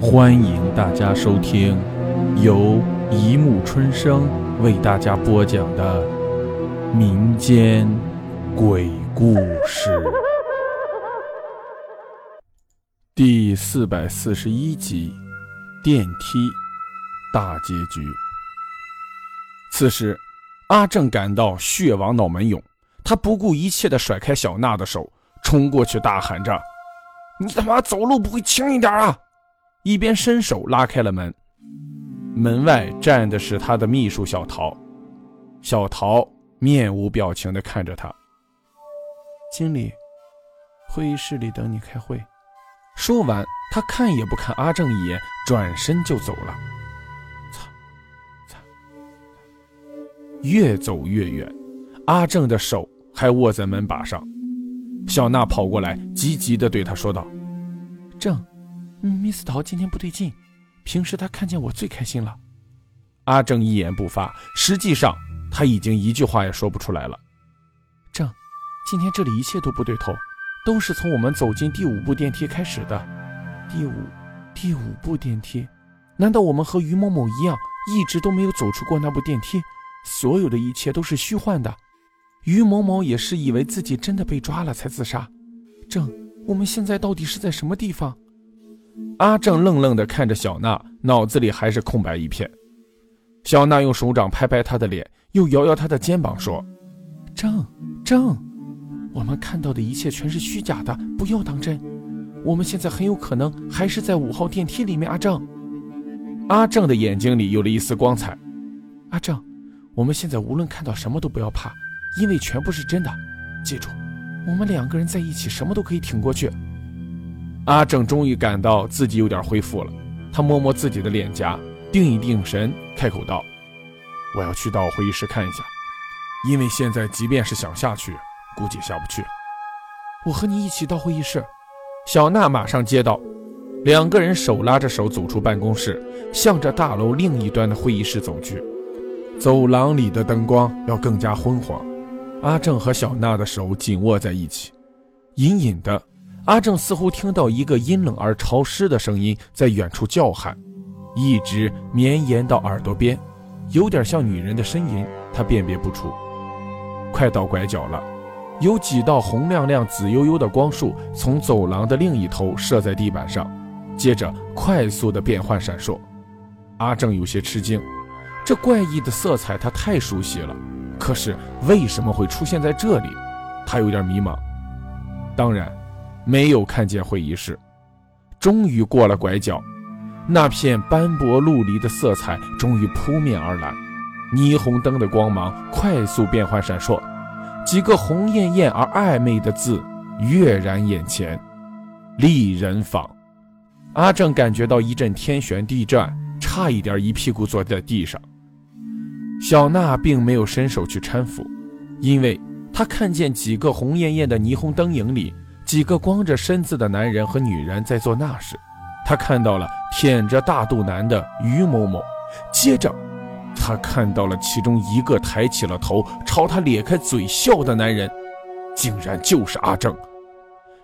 欢迎大家收听由一木春生为大家播讲的民间鬼故事第四百四十一集：电梯大结局。此时，阿正感到血往脑门涌，他不顾一切的甩开小娜的手，冲过去大喊着：“你他妈走路不会轻一点啊！”一边伸手拉开了门，门外站的是他的秘书小桃。小桃面无表情地看着他。经理，会议室里等你开会。说完，他看也不看阿正一眼，转身就走了。操！操！越走越远，阿正的手还握在门把上。小娜跑过来，急急地对他说道：“正。”嗯，Miss 桃今天不对劲，平时她看见我最开心了。阿正一言不发，实际上他已经一句话也说不出来了。正，今天这里一切都不对头，都是从我们走进第五部电梯开始的。第五，第五部电梯，难道我们和于某某一样，一直都没有走出过那部电梯？所有的一切都是虚幻的。于某某也是以为自己真的被抓了才自杀。正，我们现在到底是在什么地方？阿正愣愣地看着小娜，脑子里还是空白一片。小娜用手掌拍拍他的脸，又摇摇他的肩膀，说：“正正，我们看到的一切全是虚假的，不要当真。我们现在很有可能还是在五号电梯里面。”阿正，阿正的眼睛里有了一丝光彩。阿正，我们现在无论看到什么都不要怕，因为全部是真的。记住，我们两个人在一起，什么都可以挺过去。阿正终于感到自己有点恢复了，他摸摸自己的脸颊，定一定神，开口道：“我要去到会议室看一下，因为现在即便是想下去，估计也下不去。”我和你一起到会议室。小娜马上接道，两个人手拉着手走出办公室，向着大楼另一端的会议室走去。走廊里的灯光要更加昏黄，阿正和小娜的手紧握在一起，隐隐的。阿正似乎听到一个阴冷而潮湿的声音在远处叫喊，一直绵延到耳朵边，有点像女人的呻吟，他辨别不出。快到拐角了，有几道红亮亮、紫悠悠的光束从走廊的另一头射在地板上，接着快速的变换闪烁。阿正有些吃惊，这怪异的色彩他太熟悉了，可是为什么会出现在这里？他有点迷茫。当然。没有看见会议室，终于过了拐角，那片斑驳陆离的色彩终于扑面而来，霓虹灯的光芒快速变换闪烁，几个红艳艳而暧昧的字跃然眼前：“丽人坊。”阿正感觉到一阵天旋地转，差一点一屁股坐在地上。小娜并没有伸手去搀扶，因为她看见几个红艳艳的霓虹灯影里。几个光着身子的男人和女人在做那事，他看到了舔着大肚腩的于某某，接着，他看到了其中一个抬起了头朝他咧开嘴笑的男人，竟然就是阿正。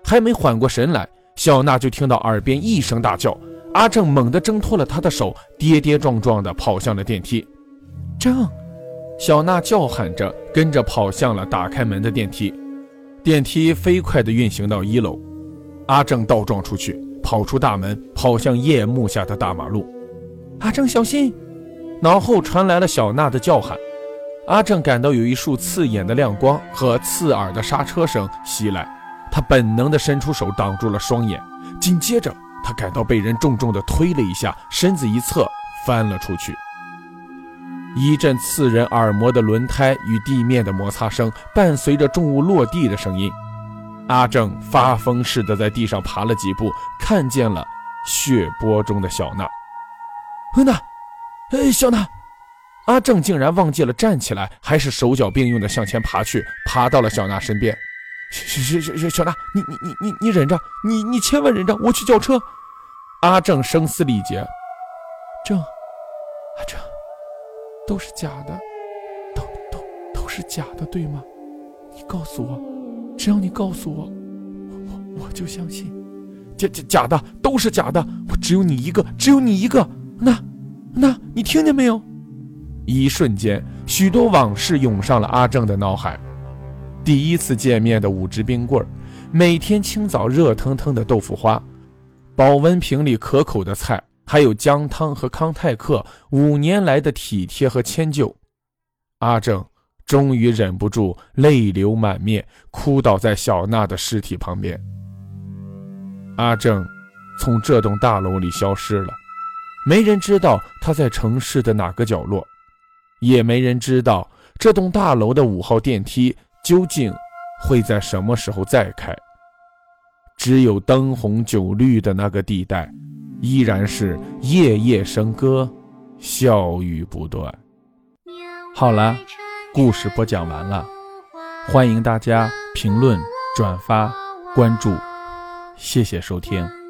还没缓过神来，小娜就听到耳边一声大叫，阿正猛地挣脱了他的手，跌跌撞撞地跑向了电梯。正，小娜叫喊着跟着跑向了打开门的电梯。电梯飞快地运行到一楼，阿正倒撞出去，跑出大门，跑向夜幕下的大马路。阿正小心！脑后传来了小娜的叫喊。阿正感到有一束刺眼的亮光和刺耳的刹车声袭来，他本能地伸出手挡住了双眼。紧接着，他感到被人重重地推了一下，身子一侧翻了出去。一阵刺人耳膜的轮胎与地面的摩擦声，伴随着重物落地的声音，阿正发疯似的在地上爬了几步，看见了血泊中的小娜。娜，哎，小娜！阿正竟然忘记了站起来，还是手脚并用的向前爬去，爬到了小娜身边。小小小小娜，你你你你你忍着，你你千万忍着，我去叫车。阿正声嘶力竭。正，阿正。都是假的，都都都是假的，对吗？你告诉我，只要你告诉我，我我就相信。假假假的，都是假的，我只有你一个，只有你一个。那，那你听见没有？一瞬间，许多往事涌上了阿正的脑海。第一次见面的五只冰棍儿，每天清早热腾腾的豆腐花，保温瓶里可口的菜，还有姜汤和康泰克五年来的体贴和迁就，阿正终于忍不住泪流满面，哭倒在小娜的尸体旁边。阿正从这栋大楼里消失了，没人知道他在城市的哪个角落，也没人知道这栋大楼的五号电梯究竟会在什么时候再开。只有灯红酒绿的那个地带，依然是夜夜笙歌，笑语不断。好了，故事播讲完了，欢迎大家评论、转发、关注。谢谢收听。